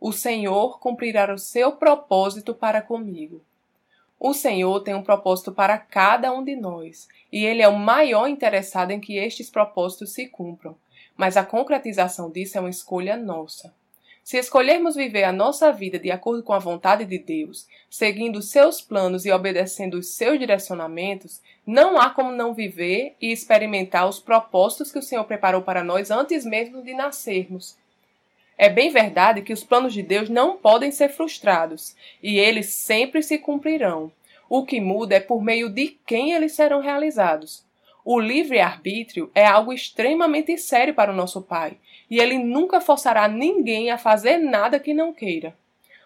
O Senhor cumprirá o seu propósito para comigo. O Senhor tem um propósito para cada um de nós, e Ele é o maior interessado em que estes propósitos se cumpram. Mas a concretização disso é uma escolha nossa. Se escolhermos viver a nossa vida de acordo com a vontade de Deus, seguindo seus planos e obedecendo os seus direcionamentos, não há como não viver e experimentar os propósitos que o Senhor preparou para nós antes mesmo de nascermos. É bem verdade que os planos de Deus não podem ser frustrados, e eles sempre se cumprirão. O que muda é por meio de quem eles serão realizados. O livre-arbítrio é algo extremamente sério para o nosso Pai, e ele nunca forçará ninguém a fazer nada que não queira.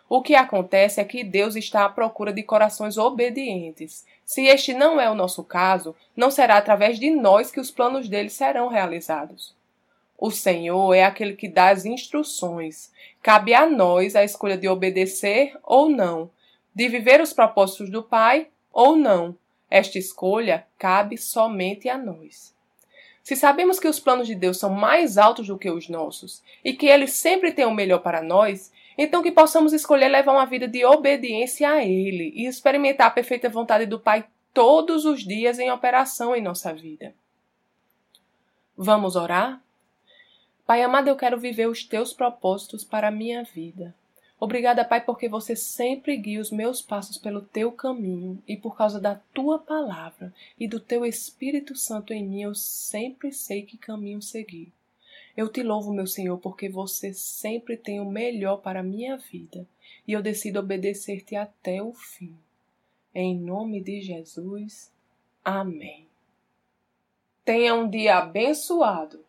O que acontece é que Deus está à procura de corações obedientes. Se este não é o nosso caso, não será através de nós que os planos dele serão realizados. O Senhor é aquele que dá as instruções. Cabe a nós a escolha de obedecer ou não, de viver os propósitos do Pai ou não, esta escolha cabe somente a nós. Se sabemos que os planos de Deus são mais altos do que os nossos e que Ele sempre tem o melhor para nós, então que possamos escolher levar uma vida de obediência a Ele e experimentar a perfeita vontade do Pai todos os dias em operação em nossa vida. Vamos orar? Pai amado, eu quero viver os teus propósitos para a minha vida. Obrigada, Pai, porque você sempre guia os meus passos pelo teu caminho e por causa da tua palavra e do teu Espírito Santo em mim, eu sempre sei que caminho seguir. Eu te louvo, meu Senhor, porque você sempre tem o melhor para a minha vida e eu decido obedecer-te até o fim. Em nome de Jesus. Amém. Tenha um dia abençoado